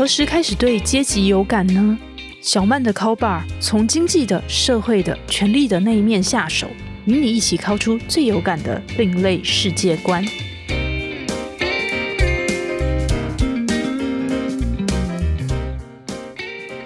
何时开始对阶级有感呢？小曼的 Call Bar 从经济的、社会的、权力的那一面下手，与你一起敲出最有感的另类世界观。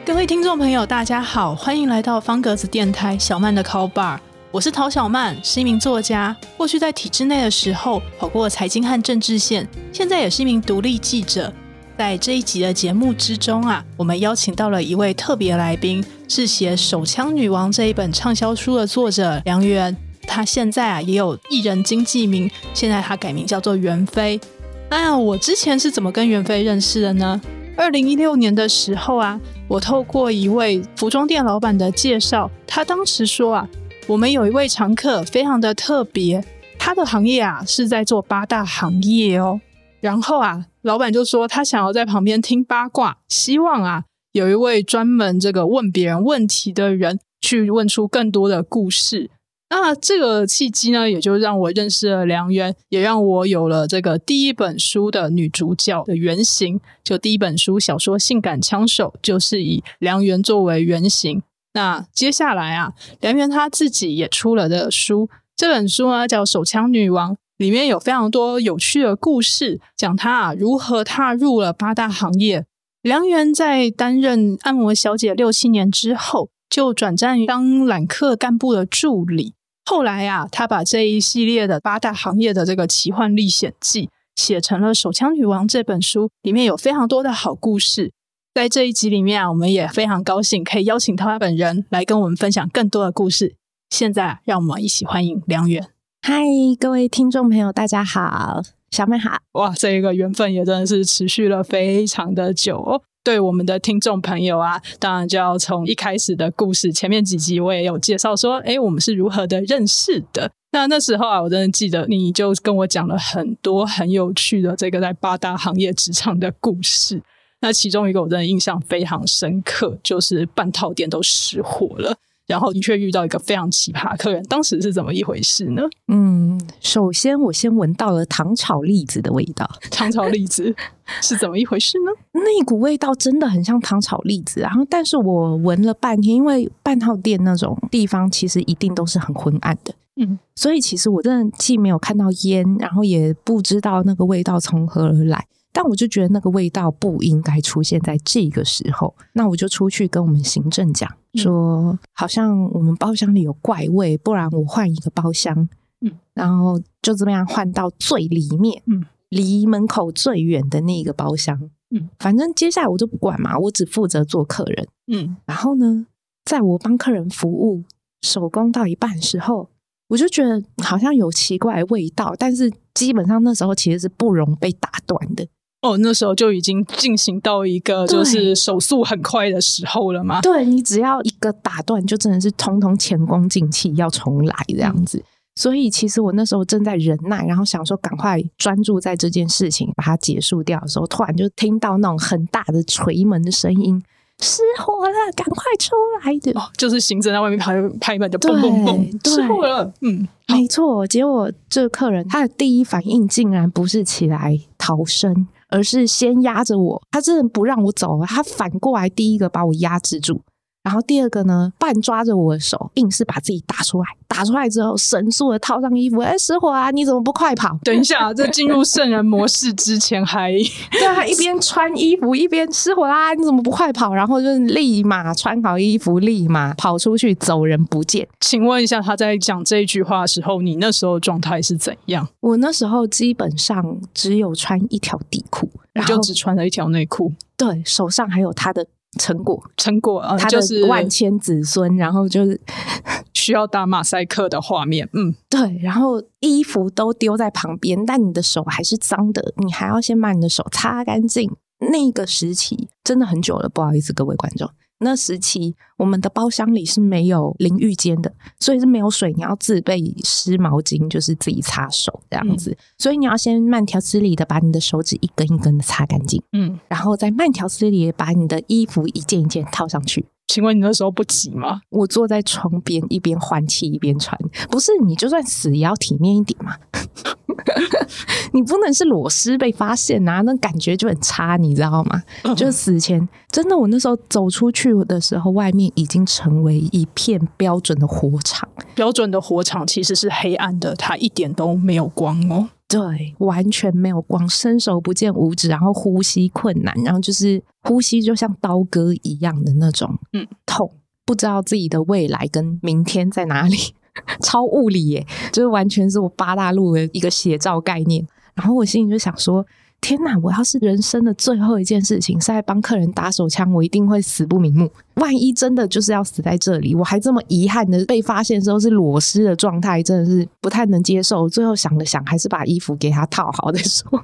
各位听众朋友，大家好，欢迎来到方格子电台小曼的 Call Bar。我是陶小曼，是一名作家。过去在体制内的时候，跑过财经和政治线，现在也是一名独立记者。在这一集的节目之中啊，我们邀请到了一位特别来宾，是写《手枪女王》这一本畅销书的作者梁媛。她现在啊也有艺人经纪名，现在她改名叫做袁飞。哎呀，我之前是怎么跟袁飞认识的呢？二零一六年的时候啊，我透过一位服装店老板的介绍，他当时说啊，我们有一位常客非常的特别，他的行业啊是在做八大行业哦。然后啊，老板就说他想要在旁边听八卦，希望啊有一位专门这个问别人问题的人去问出更多的故事。那这个契机呢，也就让我认识了梁媛，也让我有了这个第一本书的女主角的原型。就第一本书小说《性感枪手》就是以梁媛作为原型。那接下来啊，梁媛她自己也出了的书，这本书呢叫《手枪女王》。里面有非常多有趣的故事，讲他啊如何踏入了八大行业。梁媛在担任按摩小姐六七年之后，就转战当揽客干部的助理。后来啊，她把这一系列的八大行业的这个奇幻历险记写成了《手枪女王》这本书，里面有非常多的好故事。在这一集里面啊，我们也非常高兴可以邀请她本人来跟我们分享更多的故事。现在，让我们一起欢迎梁媛。嗨，各位听众朋友，大家好，小曼好。哇，这个缘分也真的是持续了非常的久哦。对我们的听众朋友啊，当然就要从一开始的故事，前面几集我也有介绍说，诶，我们是如何的认识的。那那时候啊，我真的记得你就跟我讲了很多很有趣的这个在八大行业职场的故事。那其中一个我真的印象非常深刻，就是半套店都失火了。然后你却遇到一个非常奇葩客人，当时是怎么一回事呢？嗯，首先我先闻到了糖炒栗子的味道。糖炒栗子是怎么一回事呢？那股味道真的很像糖炒栗子，然后但是我闻了半天，因为半套店那种地方其实一定都是很昏暗的，嗯，所以其实我真的既没有看到烟，然后也不知道那个味道从何而来。但我就觉得那个味道不应该出现在这个时候，那我就出去跟我们行政讲说，好像我们包厢里有怪味，不然我换一个包厢。嗯，然后就这么样换到最里面，嗯，离门口最远的那个包厢。嗯，反正接下来我就不管嘛，我只负责做客人。嗯，然后呢，在我帮客人服务手工到一半时候，我就觉得好像有奇怪的味道，但是基本上那时候其实是不容被打断的。哦，那时候就已经进行到一个就是手速很快的时候了嘛？对，你只要一个打断，就真的是通通前功尽弃，要重来这样子。嗯。所以其实我那时候正在忍耐，然后想说赶快专注在这件事情，把它结束掉的时候，突然就听到那种很大的锤门的声音，失火了，赶快出来的！哦，就是行政在外面拍拍门就砰砰砰，失火了。嗯，没错。结果这个客人他的第一反应竟然不是起来逃生。而是先压着我，他真的不让我走，他反过来第一个把我压制住，然后第二个呢，半抓着我的手，硬是把自己打出来。打出来之后，神速的套上衣服，哎，失火啊！你怎么不快跑？等一下，在进入圣人模式之前还，还对啊，一边穿衣服一边失火啦！你怎么不快跑？然后就立马穿好衣服，立马跑出去，走人不见。请问一下，他在讲这一句话的时候，你那时候状态是怎样？我那时候基本上只有穿一条底裤。然后就只穿了一条内裤，对，手上还有他的成果，成果啊，他的万千子孙，然后就是 需要打马赛克的画面，嗯，对，然后衣服都丢在旁边，但你的手还是脏的，你还要先把你的手擦干净。那个时期真的很久了，不好意思，各位观众。那时期，我们的包厢里是没有淋浴间的，所以是没有水，你要自备湿毛巾，就是自己擦手这样子。嗯、所以你要先慢条斯理的把你的手指一根一根的擦干净，嗯，然后再慢条斯理的把你的衣服一件一件套上去，请问你那时候不急吗？我坐在窗边，一边换气一边喘。不是，你就算死也要体面一点嘛。你不能是裸尸被发现啊，那感觉就很差，你知道吗？嗯、就死前真的，我那时候走出去的时候，外面已经成为一片标准的火场。标准的火场其实是黑暗的，它一点都没有光哦。对，完全没有光，伸手不见五指，然后呼吸困难，然后就是呼吸就像刀割一样的那种，嗯，痛，不知道自己的未来跟明天在哪里，超物理耶，就是完全是我八大陆的一个写照概念。然后我心里就想说。天哪！我要是人生的最后一件事情是在帮客人打手枪，我一定会死不瞑目。万一真的就是要死在这里，我还这么遗憾的被发现的时候是裸尸的状态，真的是不太能接受。最后想了想，还是把衣服给他套好再说。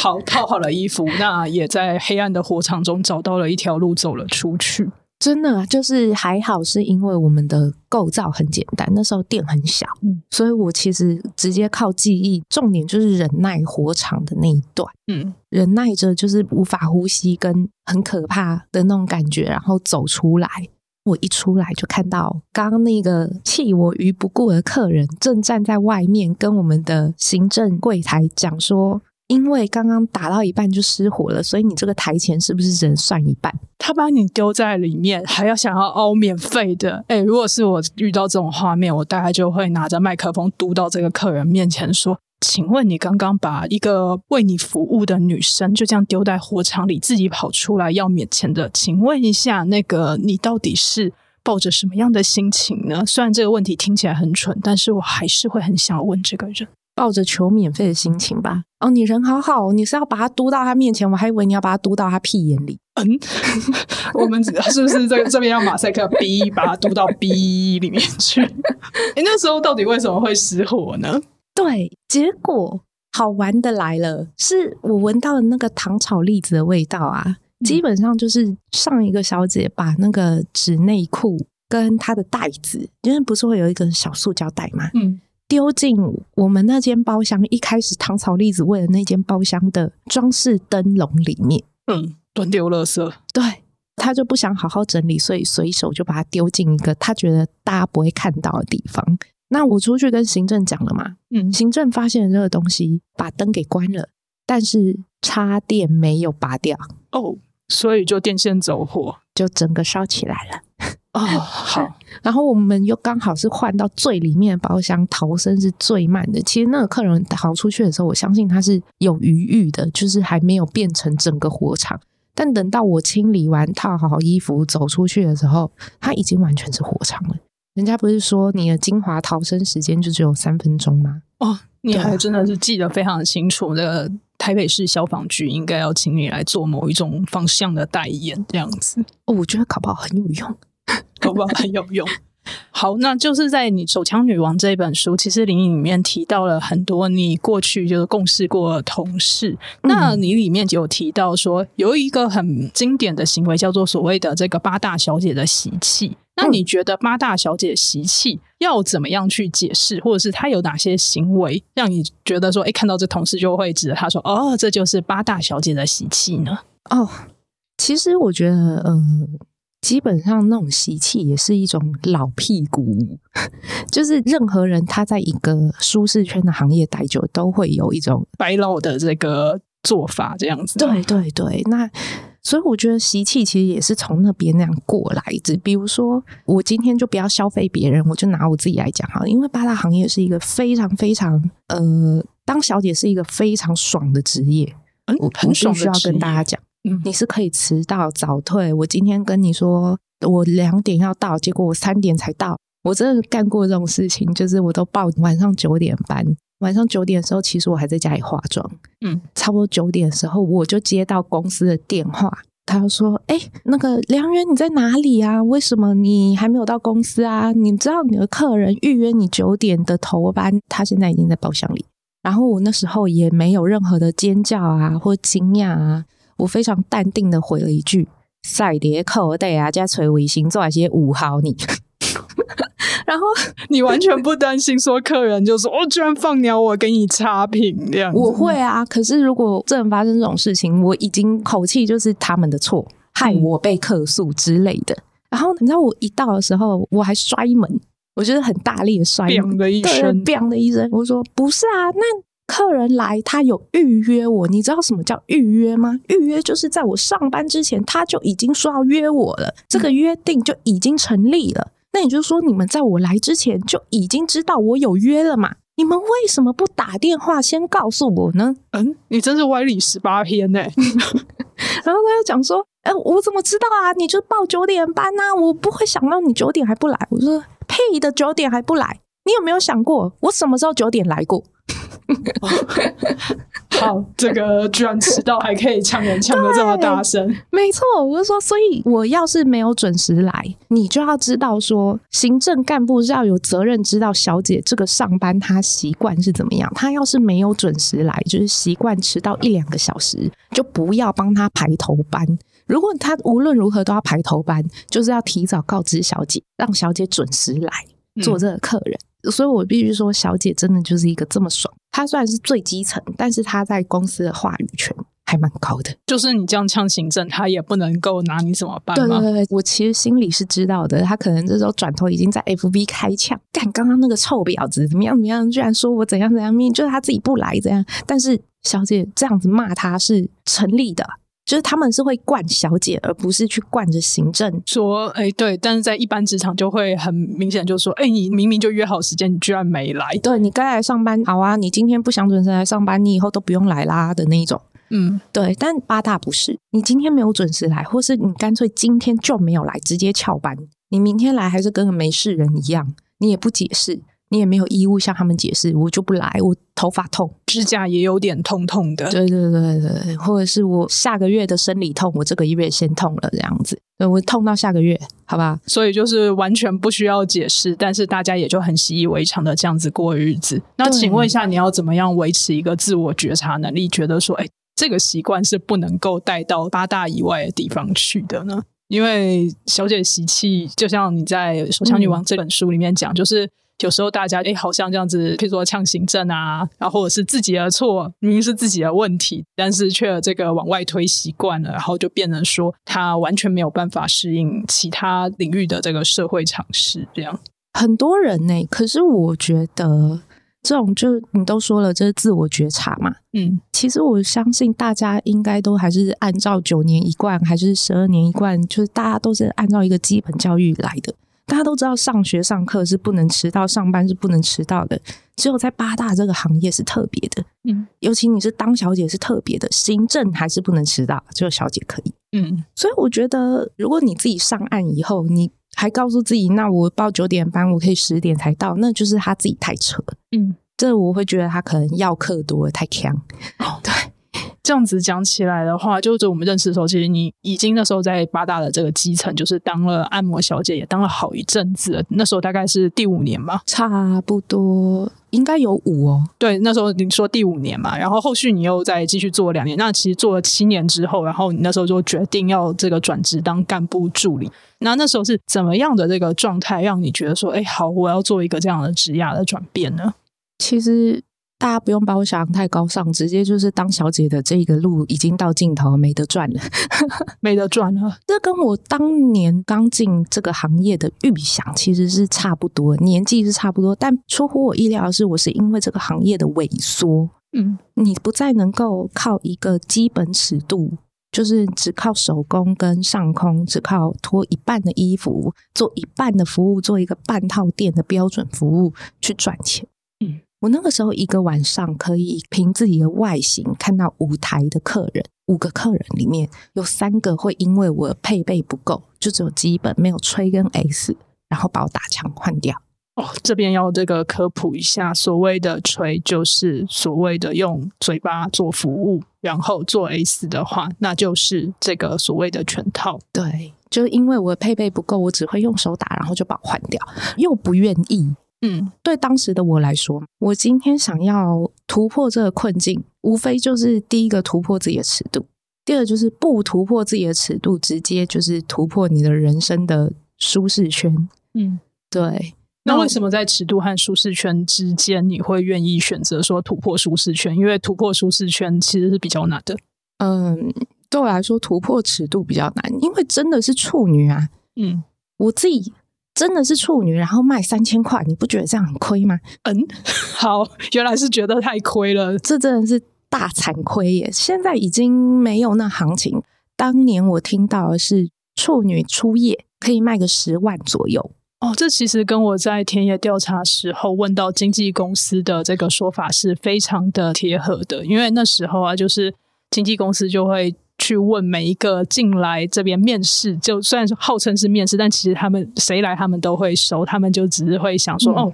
好，套好了衣服，那也在黑暗的火场中找到了一条路走了出去。真的就是还好，是因为我们的构造很简单，那时候店很小，嗯，所以我其实直接靠记忆，重点就是忍耐火场的那一段，嗯，忍耐着就是无法呼吸跟很可怕的那种感觉，然后走出来。我一出来就看到刚刚那个弃我于不顾的客人正站在外面，跟我们的行政柜台讲说。因为刚刚打到一半就失火了，所以你这个台钱是不是只能算一半？他把你丢在里面，还要想要凹免费的。哎，如果是我遇到这种画面，我大概就会拿着麦克风嘟到这个客人面前说：“请问你刚刚把一个为你服务的女生就这样丢在火场里，自己跑出来要免钱的？请问一下，那个你到底是抱着什么样的心情呢？虽然这个问题听起来很蠢，但是我还是会很想问这个人。”抱着求免费的心情吧。哦，你人好好，你是要把它嘟到他面前，我还以为你要把它嘟到他屁眼里。嗯，我们是不是这这边要马赛克 B 把它嘟到 B 里面去？哎，那时候到底为什么会失火呢？对，结果好玩的来了，是我闻到的那个糖炒栗子的味道啊，嗯、基本上就是上一个小姐把那个纸内裤跟她的袋子，因为不是会有一个小塑胶袋嘛？嗯。丢进我们那间包厢，一开始糖炒栗子为了那间包厢的装饰灯笼里面，嗯，乱丢垃圾。对，他就不想好好整理，所以随手就把它丢进一个他觉得大家不会看到的地方。那我出去跟行政讲了嘛，嗯，行政发现了这个东西，把灯给关了，但是插电没有拔掉，哦，所以就电线走火，就整个烧起来了。哦，好。然后我们又刚好是换到最里面的包厢，逃生是最慢的。其实那个客人逃出去的时候，我相信他是有余裕的，就是还没有变成整个火场。但等到我清理完、套好衣服走出去的时候，他已经完全是火场了。人家不是说你的精华逃生时间就只有三分钟吗？哦，你还真的是记得非常清楚。那个台北市消防局应该要请你来做某一种方向的代言，这样子。哦，我觉得搞不好很有用。好不好？很有用。好，那就是在你《手枪女王》这本书，其实里面提到了很多你过去就是共事过的同事。嗯、那你里面就有提到说，有一个很经典的行为叫做所谓的这个八大小姐的习气。那你觉得八大小姐习气要怎么样去解释，或者是她有哪些行为让你觉得说，哎，看到这同事就会指着她说，哦，这就是八大小姐的习气呢？哦，其实我觉得，嗯、呃。基本上那种习气也是一种老屁股，就是任何人他在一个舒适圈的行业待久，都会有一种白老的这个做法，这样子。对对对，那所以我觉得习气其实也是从那边那样过来的。比如说，我今天就不要消费别人，我就拿我自己来讲哈，因为八大行业是一个非常非常呃，当小姐是一个非常爽的职业，嗯，很爽的职业，我必须要跟大家讲。嗯，你是可以迟到早退。我今天跟你说，我两点要到，结果我三点才到。我真的干过这种事情，就是我都报晚上九点班，晚上九点的时候，其实我还在家里化妆。嗯，差不多九点的时候，我就接到公司的电话，他就说：“哎，那个梁媛，你在哪里啊？为什么你还没有到公司啊？你知道你的客人预约你九点的头班，他现在已经在包厢里。”然后我那时候也没有任何的尖叫啊，或惊讶啊。我非常淡定的回了一句：“赛碟扣对啊，加垂尾星做一些五号你。”然后你完全不担心说客人就说：“我、哦、居然放鸟我给你差评这样。”我会啊，可是如果真的发生这种事情，我已经口气就是他们的错，害我被客诉之类的。然后你知道我一到的时候，我还摔门，我觉得很大力的摔门的一声，对，砰的一声。我说不是啊，那客人来他有预约我，你知道什么叫预约吗？预约就是在我上班之前他就已经说要约我了，这个约定就已经成立了。嗯、那也就是说，你们在我来之前就已经知道我有约了嘛？你们为什么不打电话先告诉我呢？嗯，你真是歪理十八篇呢。然后他又讲说。哎、欸，我怎么知道啊？你就报九点班呐、啊，我不会想到你九点还不来。我说屁的，九点还不来？你有没有想过，我什么时候九点来过？好，这个居然迟到还可以呛人呛得这么大声，没错，我就说，所以我要是没有准时来，你就要知道说，行政干部是要有责任知道小姐这个上班她习惯是怎么样。她要是没有准时来，就是习惯迟到一两个小时，就不要帮她排头班。如果他无论如何都要排头班，就是要提早告知小姐，让小姐准时来做这个客人。所以我必须说，小姐真的就是一个这么爽。她虽然是最基层，但是他在公司的话语权还蛮高的。就是你这样呛行政，他也不能够拿你怎么办？对对对，我其实心里是知道的。他可能这时候转头已经在 FB 开呛，干刚刚那个臭婊子怎么样怎么样，居然说我怎样怎样命，就是他自己不来这样。但是小姐这样子骂他是成立的。就是他们是会惯小姐，而不是去惯着行政。说，哎、欸，对，但是在一般职场就会很明显，就说，哎、欸，你明明就约好时间，你居然没来。对，你该来上班，好啊，你今天不想准时来上班，你以后都不用来啦的那一种。嗯，对。但八大不是，你今天没有准时来，或是你干脆今天就没有来，直接翘班，你明天来还是跟个没事人一样，你也不解释。你也没有义务向他们解释，我就不来。我头发痛，指甲也有点痛痛的。对对对对，或者是我下个月的生理痛，我这个月先痛了这样子，我痛到下个月，好吧？所以就是完全不需要解释，但是大家也就很习以为常的这样子过日子。那请问一下，你要怎么样维持一个自我觉察能力？觉得说，哎，这个习惯是不能够带到八大以外的地方去的呢？因为小姐习气，就像你在《手枪女王》这本书里面讲，嗯、就是。有时候大家哎，好像这样子，譬如说呛行政啊，然后或者是自己的错，明明是自己的问题，但是却这个往外推习惯了，然后就变成说他完全没有办法适应其他领域的这个社会常识。这样很多人呢，可是我觉得这种就你都说了，这是自我觉察嘛。嗯，其实我相信大家应该都还是按照九年一贯，还是十二年一贯，就是大家都是按照一个基本教育来的。大家都知道，上学上课是不能迟到，上班是不能迟到的。只有在八大这个行业是特别的，嗯，尤其你是当小姐是特别的，行政还是不能迟到，只有小姐可以，嗯。所以我觉得，如果你自己上岸以后，你还告诉自己，那我报九点班，我可以十点才到，那就是他自己太扯，嗯。这我会觉得他可能要课多，太强，哦，对。这样子讲起来的话，就是我们认识的时候，其实你已经那时候在八大的这个基层，就是当了按摩小姐，也当了好一阵子了。那时候大概是第五年吧，差不多应该有五哦。对，那时候你说第五年嘛，然后后续你又再继续做两年，那其实做了七年之后，然后你那时候就决定要这个转职当干部助理。那那时候是怎么样的这个状态，让你觉得说，哎，好，我要做一个这样的职涯的转变呢？其实。大家不用把我想太高尚，直接就是当小姐的这个路已经到尽头，没得赚了，没得赚了。这跟我当年刚进这个行业的预想其实是差不多，年纪是差不多，但出乎我意料的是，我是因为这个行业的萎缩，嗯，你不再能够靠一个基本尺度，就是只靠手工跟上空，只靠脱一半的衣服，做一半的服务，做一个半套店的标准服务去赚钱，嗯。我那个时候一个晚上可以凭自己的外形看到五台的客人，五个客人里面有三个会因为我的配备不够，就只有基本没有吹跟 S，然后把我打枪换掉。哦，这边要这个科普一下，所谓的吹就是所谓的用嘴巴做服务，然后做 S 的话，那就是这个所谓的全套。对，就因为我的配备不够，我只会用手打，然后就把我换掉，又不愿意。嗯，对当时的我来说，我今天想要突破这个困境，无非就是第一个突破自己的尺度，第二就是不突破自己的尺度，直接就是突破你的人生的舒适圈。嗯，对。那为什么在尺度和舒适圈之间，你会愿意选择说突破舒适圈？因为突破舒适圈其实是比较难的。嗯，对我来说，突破尺度比较难，因为真的是处女啊。嗯。我自己真的是处女，然后卖三千块，你不觉得这样很亏吗？嗯，好，原来是觉得太亏了，这真的是大惨亏耶！现在已经没有那行情。当年我听到的是处女初夜可以卖个十万左右。哦，这其实跟我在田野调查时候问到经纪公司的这个说法是非常的贴合的，因为那时候啊，就是经纪公司就会去问每一个进来这边面试，就虽然说号称是面试，但其实他们谁来他们都会收，他们就只是会想说、嗯、哦。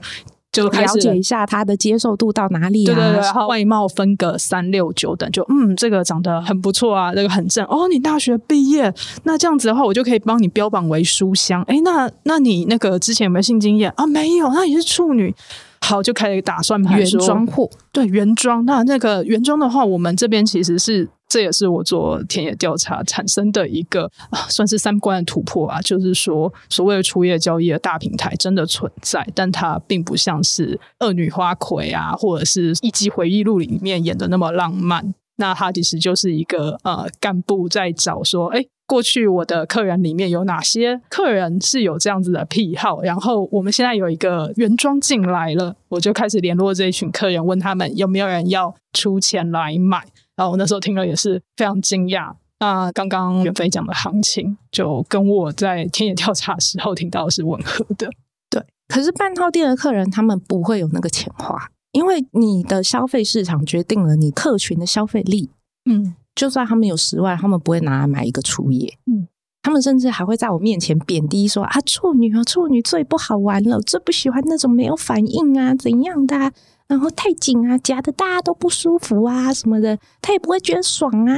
就了解一下他的接受度到哪里啊？对对对，然后外貌分个三六九等，就嗯，这个长得很不错啊，这个很正哦。你大学毕业，那这样子的话，我就可以帮你标榜为书香。哎，那那你那个之前有没有性经验啊？没有，那你是处女。好，就开始打算盘，原装货，对原装。那那个原装的话，我们这边其实是。这也是我做田野调查产生的一个算是三观的突破啊，就是说，所谓的初夜交易的大平台真的存在，但它并不像是恶女花魁啊，或者是一集回忆录里面演的那么浪漫。那他其实就是一个呃干部在找说，哎，过去我的客人里面有哪些客人是有这样子的癖好，然后我们现在有一个原装进来了，我就开始联络这一群客人，问他们有没有人要出钱来买。然后我那时候听了也是非常惊讶。那刚刚远飞讲的行情，就跟我在田野调查时候听到是吻合的。对，可是半套店的客人他们不会有那个钱花，因为你的消费市场决定了你客群的消费力。嗯，就算他们有十万，他们不会拿来买一个初夜。嗯，他们甚至还会在我面前贬低说啊，处女啊，处女最不好玩了，最不喜欢那种没有反应啊，怎样的啊。然后太紧啊，夹的大家都不舒服啊，什么的，他也不会觉得爽啊。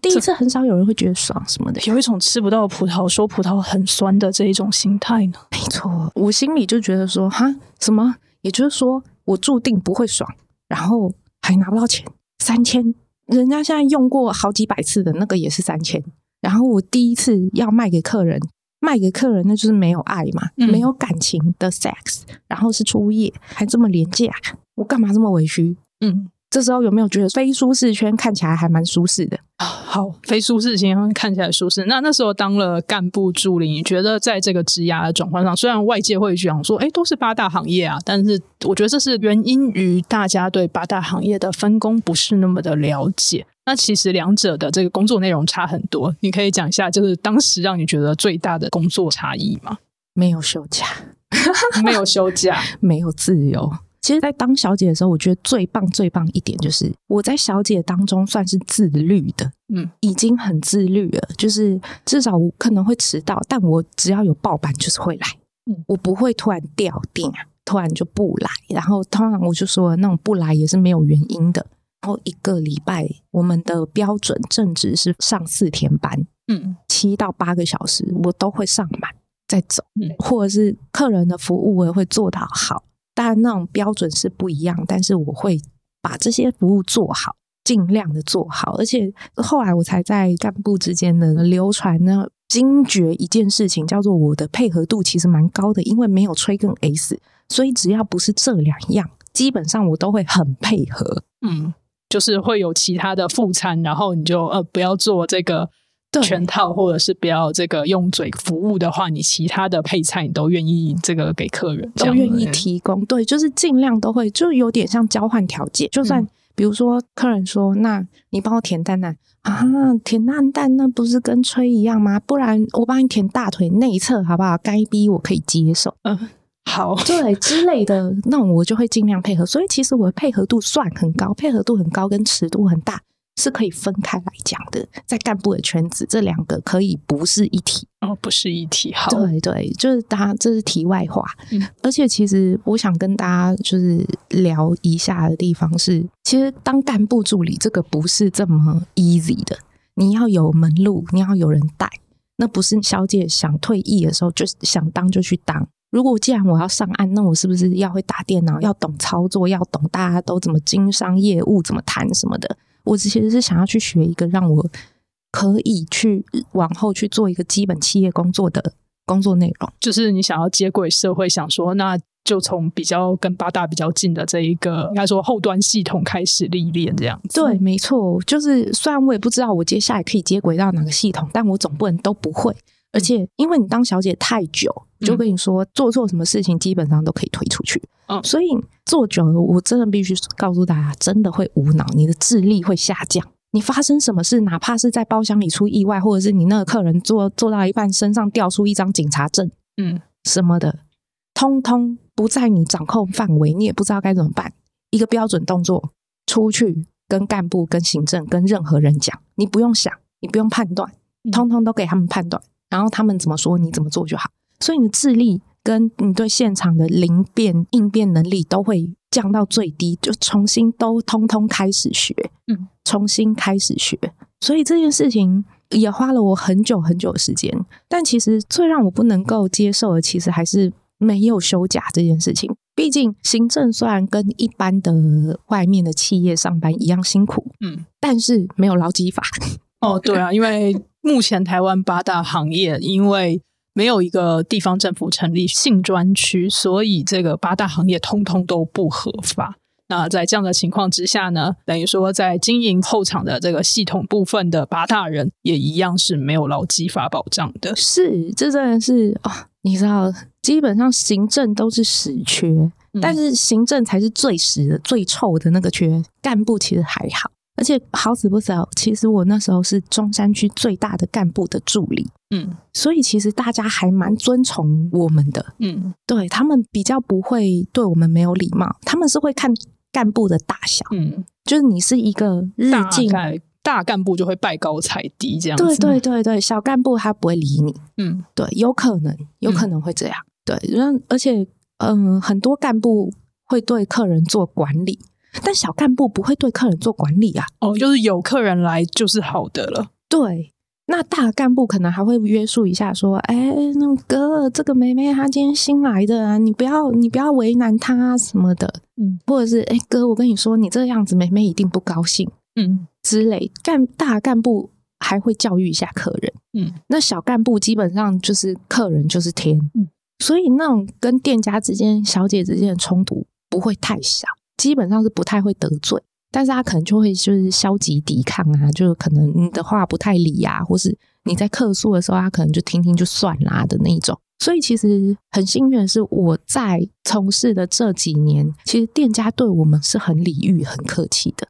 第一次很少有人会觉得爽什么的，有一种吃不到葡萄说葡萄很酸的这一种心态呢。没错，我心里就觉得说，哈，什么？也就是说，我注定不会爽，然后还拿不到钱，三千，人家现在用过好几百次的那个也是三千，然后我第一次要卖给客人，卖给客人那就是没有爱嘛，嗯、没有感情的 sex，然后是初夜，还这么廉价。我干嘛这么委屈？嗯，这时候有没有觉得非舒适圈看起来还蛮舒适的？好，非舒适圈看起来舒适。那那时候当了干部助理，你觉得在这个职涯的转换上，虽然外界会讲说，哎，都是八大行业啊，但是我觉得这是原因于大家对八大行业的分工不是那么的了解。那其实两者的这个工作内容差很多，你可以讲一下，就是当时让你觉得最大的工作差异吗？没有休假，没有休假，没有自由。其实，在当小姐的时候，我觉得最棒、最棒一点就是我在小姐当中算是自律的，嗯，已经很自律了。就是至少我可能会迟到，但我只要有报班就是会来，嗯，我不会突然掉电，突然就不来。然后通常我就说那种不来也是没有原因的。然后一个礼拜我们的标准正值是上四天班，嗯，七到八个小时我都会上满再走，嗯，或者是客人的服务我也会做到好。当然，那种标准是不一样，但是我会把这些服务做好，尽量的做好。而且后来我才在干部之间的流传呢，惊觉一件事情，叫做我的配合度其实蛮高的，因为没有催更 S，所以只要不是这两样，基本上我都会很配合。嗯，就是会有其他的副餐，然后你就呃不要做这个。全套，或者是不要这个用嘴服务的话，你其他的配菜你都愿意这个给客人，都愿意提供。对，就是尽量都会，就有点像交换条件。就算比如说客人说：“嗯、那你帮我填蛋蛋啊，填蛋蛋那不是跟吹一样吗？不然我帮你填大腿内侧好不好？该逼我可以接受。”嗯，好，对之类的，那我就会尽量配合。所以其实我的配合度算很高，配合度很高，跟尺度很大。是可以分开来讲的，在干部的圈子，这两个可以不是一体哦，不是一体。好，对对，就是大家这是题外话。嗯，而且其实我想跟大家就是聊一下的地方是，其实当干部助理这个不是这么 easy 的，你要有门路，你要有人带，那不是小姐想退役的时候就想当就去当。如果既然我要上岸，那我是不是要会打电脑，要懂操作，要懂大家都怎么经商业务，怎么谈什么的？我其实是想要去学一个让我可以去往后去做一个基本企业工作的工作内容，就是你想要接轨社会，想说那就从比较跟八大比较近的这一个应该说后端系统开始历练这样子。对，没错，就是虽然我也不知道我接下来可以接轨到哪个系统，但我总不能都不会。而且因为你当小姐太久，就跟你说做错什么事情基本上都可以推出去。嗯，所以做久了，我真的必须告诉大家，真的会无脑，你的智力会下降。你发生什么事，哪怕是在包厢里出意外，或者是你那个客人做做到一半身上掉出一张警察证，嗯，什么的，通通不在你掌控范围，你也不知道该怎么办。一个标准动作，出去跟干部、跟行政、跟任何人讲，你不用想，你不用判断，通通都给他们判断，然后他们怎么说，你怎么做就好。所以你的智力跟你对现场的灵变应变能力都会降到最低，就重新都通通开始学，嗯，重新开始学。所以这件事情也花了我很久很久的时间。但其实最让我不能够接受的，其实还是没有休假这件事情。毕竟行政虽然跟一般的外面的企业上班一样辛苦，嗯，但是没有劳基法。哦，对啊，因为目前台湾八大行业因为没有一个地方政府成立性专区，所以这个八大行业通通都不合法。那在这样的情况之下呢，等于说在经营后场的这个系统部分的八大人也一样是没有劳基法保障的。是，这真的是哦，你知道，基本上行政都是死缺，嗯，但是行政才是最死的、最臭的那个缺，干部其实还好。而且好死不死，其实我那时候是中山区最大的干部的助理，嗯，所以其实大家还蛮尊崇我们的，嗯，对，他们比较不会对我们没有礼貌，他们是会看干部的大小，嗯，就是你是一个日进大干部就会拜高踩低这样子，对对对对，小干部他不会理你，嗯，对，有可能有可能会这样，嗯、对，而且嗯、呃，很多干部会对客人做管理。但小干部不会对客人做管理啊！哦，就是有客人来就是好的了。对，那大干部可能还会约束一下，说：“哎，那哥，这个妹妹她今天新来的啊，你不要你不要为难她什么的。”嗯，或者是：“哎，哥，我跟你说，你这个样子，妹妹一定不高兴。”嗯，之类。干大干部还会教育一下客人。嗯，那小干部基本上就是客人就是天。嗯，所以那种跟店家之间、小姐之间的冲突不会太小。基本上是不太会得罪，但是他可能就会就是消极抵抗啊，就可能你的话不太理啊，或是你在客诉的时候，他可能就听听就算啦的那一种。所以其实很幸运的是，我在从事的这几年，其实店家对我们是很礼遇、很客气的。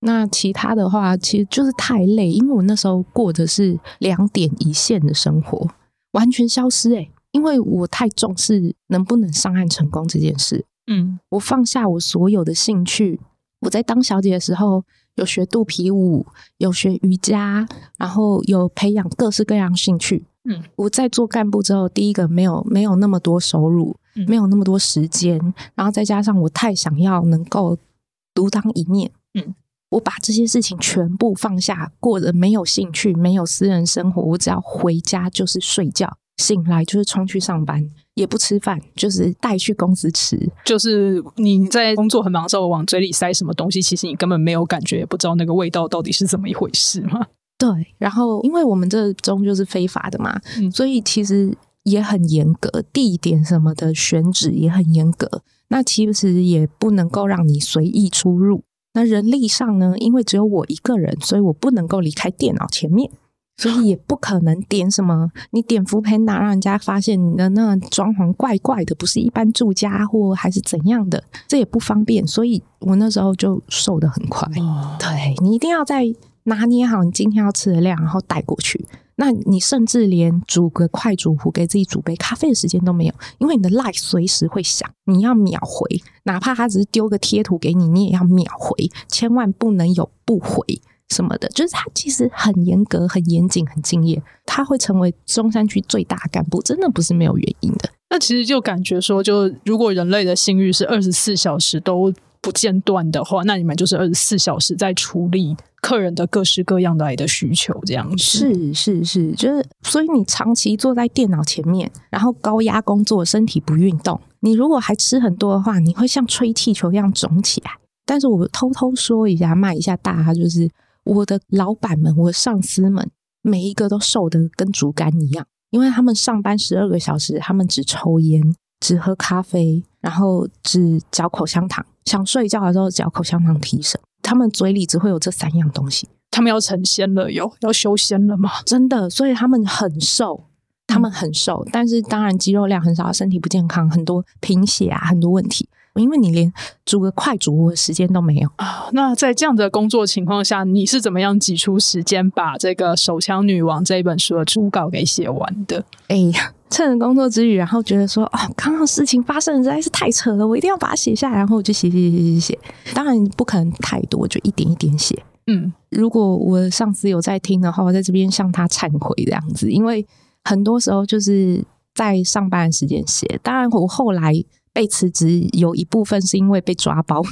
那其他的话，其实就是太累，因为我那时候过的是两点一线的生活，完全消失诶，因为我太重视能不能上岸成功这件事。嗯，我放下我所有的兴趣。我在当小姐的时候，有学肚皮舞，有学瑜伽，然后有培养各式各样兴趣。嗯，我在做干部之后，第一个没有没有那么多收入，嗯，没有那么多时间，然后再加上我太想要能够独当一面。嗯，我把这些事情全部放下，过着没有兴趣、没有私人生活，我只要回家就是睡觉。醒来就是冲去上班，也不吃饭，就是带去公司吃。就是你在工作很忙的时候，往嘴里塞什么东西，其实你根本没有感觉，也不知道那个味道到底是怎么一回事嘛。对，然后因为我们这中就是非法的嘛，嗯，所以其实也很严格，地点什么的选址也很严格。那其实也不能够让你随意出入。那人力上呢，因为只有我一个人，所以我不能够离开电脑前面。所以也不可能点什么，你点 foodpanda 让人家发现你的那装潢怪怪的，不是一般住家或还是怎样的，这也不方便。所以我那时候就瘦得很快。哦、对，你一定要在拿捏好你今天要吃的量，然后带过去。那你甚至连煮个快煮壶给自己煮杯咖啡的时间都没有，因为你的 LINE 随时会响，你要秒回，哪怕他只是丢个贴图给你，你也要秒回，千万不能有不回。什么的，就是他其实很严格、很严谨、很敬业。他会成为中山区最大干部，真的不是没有原因的。那其实就感觉说，就如果人类的性欲是二十四小时都不间断的话，那你们就是二十四小时在处理客人的各式各样的爱的需求，这样子。是是是，就是所以你长期坐在电脑前面，然后高压工作，身体不运动，你如果还吃很多的话，你会像吹气球一样肿起来。但是我偷偷说一下，卖一下大，就是。我的老板们，我的上司们，每一个都瘦得跟竹竿一样，因为他们上班十二个小时，他们只抽烟，只喝咖啡，然后只嚼口香糖，想睡觉的时候嚼口香糖提神。他们嘴里只会有这三样东西。他们要成仙了哟，要修仙了吗？真的，所以他们很瘦，他们很瘦，但是当然肌肉量很少，身体不健康，很多贫血啊，很多问题。因为你连煮个快煮锅的时间都没有啊。那在这样的工作情况下，你是怎么样挤出时间把这个《手枪女王》这一本书的初稿给写完的？哎呀，趁着工作之余，然后觉得说，哦，刚刚事情发生实在是太扯了，我一定要把它写下来，然后我就写写写写写。当然不可能太多，就一点一点写。嗯，如果我上司有在听的话，我在这边向他忏悔这样子，因为很多时候就是在上班的时间写。当然，我后来。被辞职有一部分是因为被抓包，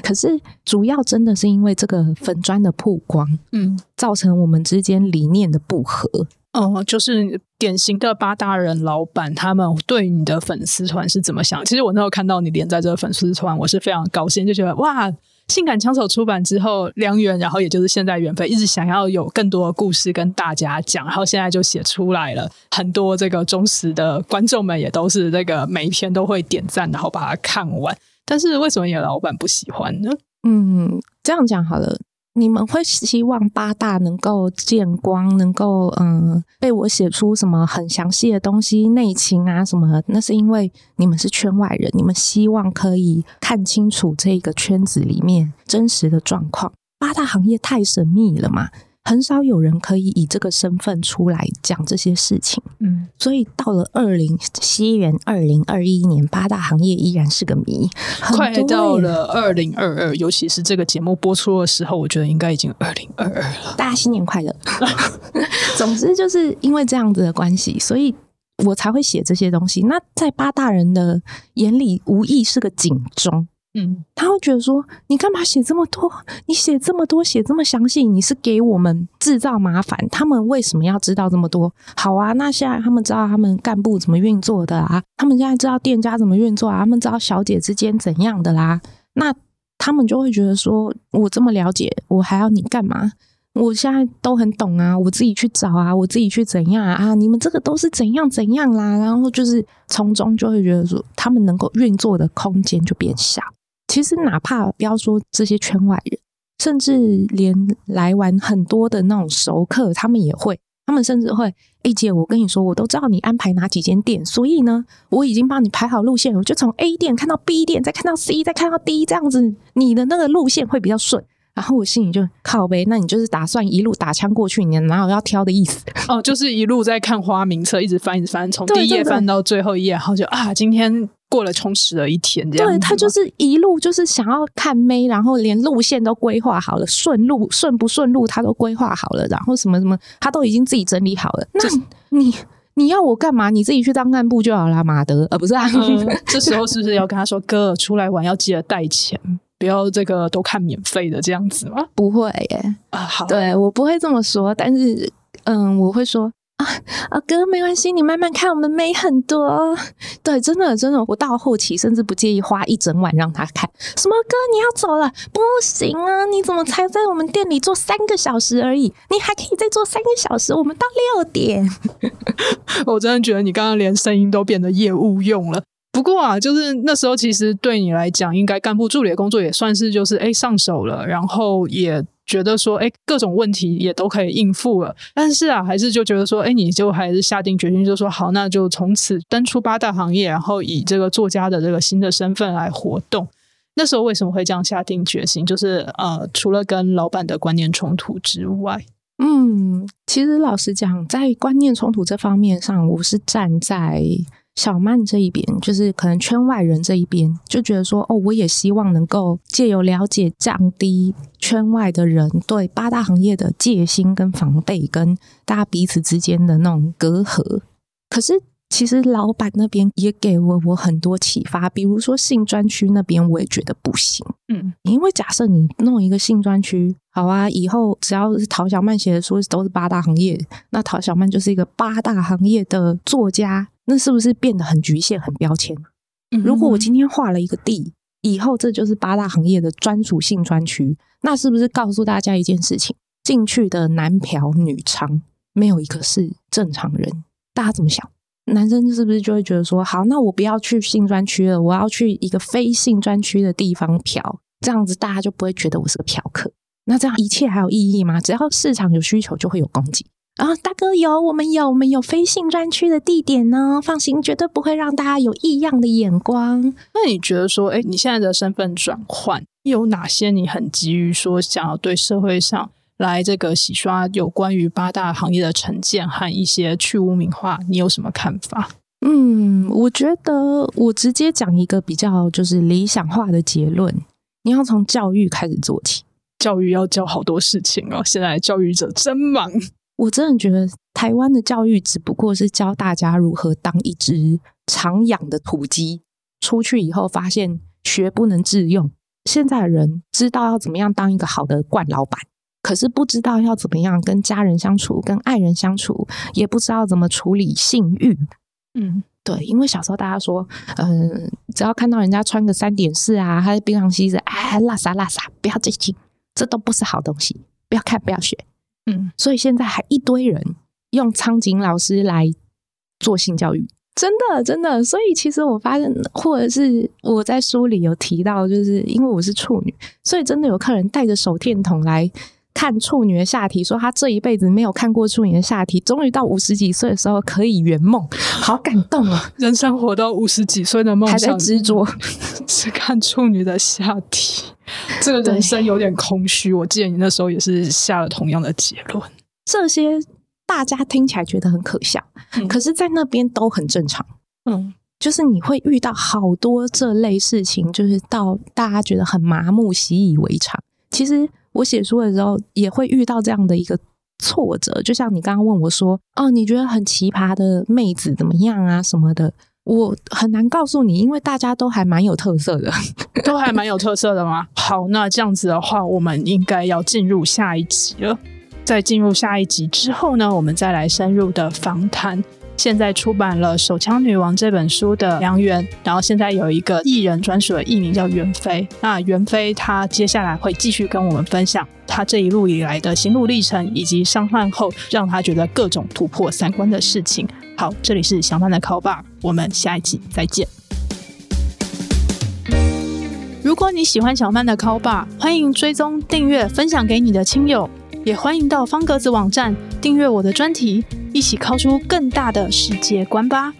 可是主要真的是因为这个粉砖的曝光，嗯，造成我们之间理念的不合。哦，就是典型的八大人老板，他们对你的粉丝团是怎么想？其实我那时候看到你连在这个粉丝团，我是非常高兴，就觉得哇。性感枪手出版之后，梁元，然后也就是现在袁飞，一直想要有更多的故事跟大家讲，然后现在就写出来了。很多这个忠实的观众们也都是这个每一篇都会点赞，然后把它看完。但是为什么有老板不喜欢呢？嗯，这样讲好了。你们会希望八大能够见光，能够嗯被我写出什么很详细的东西、内情啊什么？那是因为你们是圈外人，你们希望可以看清楚这个圈子里面真实的状况。八大行业太神秘了嘛。很少有人可以以这个身份出来讲这些事情，嗯，所以到了二零西元二零二一年，八大行业依然是个谜。快到了二零二二，尤其是这个节目播出的时候，我觉得应该已经二零二二了。大家新年快乐！总之就是因为这样子的关系，所以我才会写这些东西。那在八大人的眼里，无意是个警钟。嗯，他会觉得说，你干嘛写这么多？你写这么多，写这么详细，你是给我们制造麻烦？他们为什么要知道这么多？好啊，那现在他们知道他们干部怎么运作的啊，他们现在知道店家怎么运作啊，他们知道小姐之间怎样的啦。那他们就会觉得说，我这么了解，我还要你干嘛？我现在都很懂啊，我自己去找啊，我自己去怎样啊？你们这个都是怎样怎样啦？然后就是从中就会觉得说，他们能够运作的空间就变小。其实，哪怕不要说这些圈外人，甚至连来玩很多的那种熟客，他们也会，他们甚至会，哎、欸、姐，我跟你说，我都知道你安排哪几间店，所以呢，我已经帮你排好路线，我就从 A 店看到 B 店，再看到 C，再看到 D，这样子，你的那个路线会比较顺。然后我心里就靠呗，那你就是打算一路打枪过去，你哪有要挑的意思？哦，就是一路在看花名册，一直翻，一直翻，从第一页翻到最后一页，然后就啊，今天。过了充实的一天，这样对，他就是一路就是想要看妹，然后连路线都规划好了，顺路顺不顺路他都规划好了，然后什么什么他都已经自己整理好了。那你你要我干嘛？你自己去当干部就好了，马德，呃，不是啊。嗯、这时候是不是要跟他说，哥出来玩要记得带钱，不要这个都看免费的这样子吗？不会耶，啊，好，对我不会这么说，但是嗯，我会说。啊啊哥，没关系，你慢慢看，我们美很多。对，真的真的，我到后期甚至不介意花一整晚让他看。什么哥，你要走了？不行啊！你怎么才在我们店里坐三个小时而已？你还可以再坐三个小时，我们到六点。我真的觉得你刚刚连声音都变得业务用了。不过啊，就是那时候其实对你来讲，应该干部助理的工作也算是就是哎上手了，然后也。觉得说，哎，各种问题也都可以应付了，但是啊，还是就觉得说，哎，你就还是下定决心，就说好，那就从此登出八大行业，然后以这个作家的这个新的身份来活动。那时候为什么会这样下定决心？就是呃，除了跟老板的观念冲突之外，嗯，其实老实讲，在观念冲突这方面上，我是站在。小曼这一边，就是可能圈外人这一边，就觉得说，哦，我也希望能够借由了解，降低圈外的人对八大行业的戒心跟防备，跟大家彼此之间的那种隔阂。可是，其实老板那边也给了我很多启发，比如说性专区那边，我也觉得不行。嗯，因为假设你弄一个性专区，好啊，以后只要是陶小曼写的书都是八大行业，那陶小曼就是一个八大行业的作家。那是不是变得很局限、很标签？如果我今天画了一个地，以后这就是八大行业的专属性专区，那是不是告诉大家一件事情：进去的男嫖女娼没有一个是正常人？大家怎么想？男生是不是就会觉得说，好，那我不要去性专区了，我要去一个非性专区的地方嫖，这样子大家就不会觉得我是个嫖客？那这样一切还有意义吗？只要市场有需求，就会有供给。然后大哥有，我们有，我们有非性专区的地点呢，放心，绝对不会让大家有异样的眼光。那你觉得说，哎，你现在的身份转换有哪些？你很急于说想要对社会上来这个洗刷有关于八大行业的成见和一些去污名化，你有什么看法？嗯，我觉得我直接讲一个比较就是理想化的结论，你要从教育开始做起。教育要教好多事情哦，现在教育者真忙。我真的觉得台湾的教育只不过是教大家如何当一只常养的土鸡，出去以后发现学不能自用。现在的人知道要怎么样当一个好的惯老板，可是不知道要怎么样跟家人相处、跟爱人相处，也不知道怎么处理性欲。嗯，对，因为小时候大家说，嗯、呃，只要看到人家穿个三点式啊，还是槟榔西子，哎，拉撒拉撒，不要接近。这都不是好东西，不要看，不要学。嗯，所以现在还一堆人用苍井老师来做性教育，真的真的。所以其实我发现，或者是我在书里有提到，就是因为我是处女，所以真的有客人带着手电筒来。看处女的下体，说他这一辈子没有看过处女的下体，终于到五十几岁的时候可以圆梦，好感动啊！人生活到五十几岁的梦想，还在执着是看处女的下体，这个人生有点空虚。我记得你那时候也是下了同样的结论。这些大家听起来觉得很可笑，嗯、可是在那边都很正常。嗯，就是你会遇到好多这类事情，就是到大家觉得很麻木、习以为常。其实。我写书的时候也会遇到这样的一个挫折，就像你刚刚问我说：“哦，你觉得很奇葩的妹子怎么样啊？什么的？”我很难告诉你，因为大家都还蛮有特色的，都还蛮有特色的吗？好，那这样子的话，我们应该要进入下一集了。在进入下一集之后呢，我们再来深入的访谈。现在出版了《手枪女王》这本书的梁媛，然后现在有一个艺人专属的艺名叫袁飞。那袁非她接下来会继续跟我们分享她这一路以来的心路历程，以及伤患后让她觉得各种突破三观的事情。好，这里是小曼的考吧，我们下一集再见。如果你喜欢小曼的考吧，欢迎追踪、订阅、分享给你的亲友。也欢迎到方格子网站订阅我的专题，一起考出更大的世界观吧。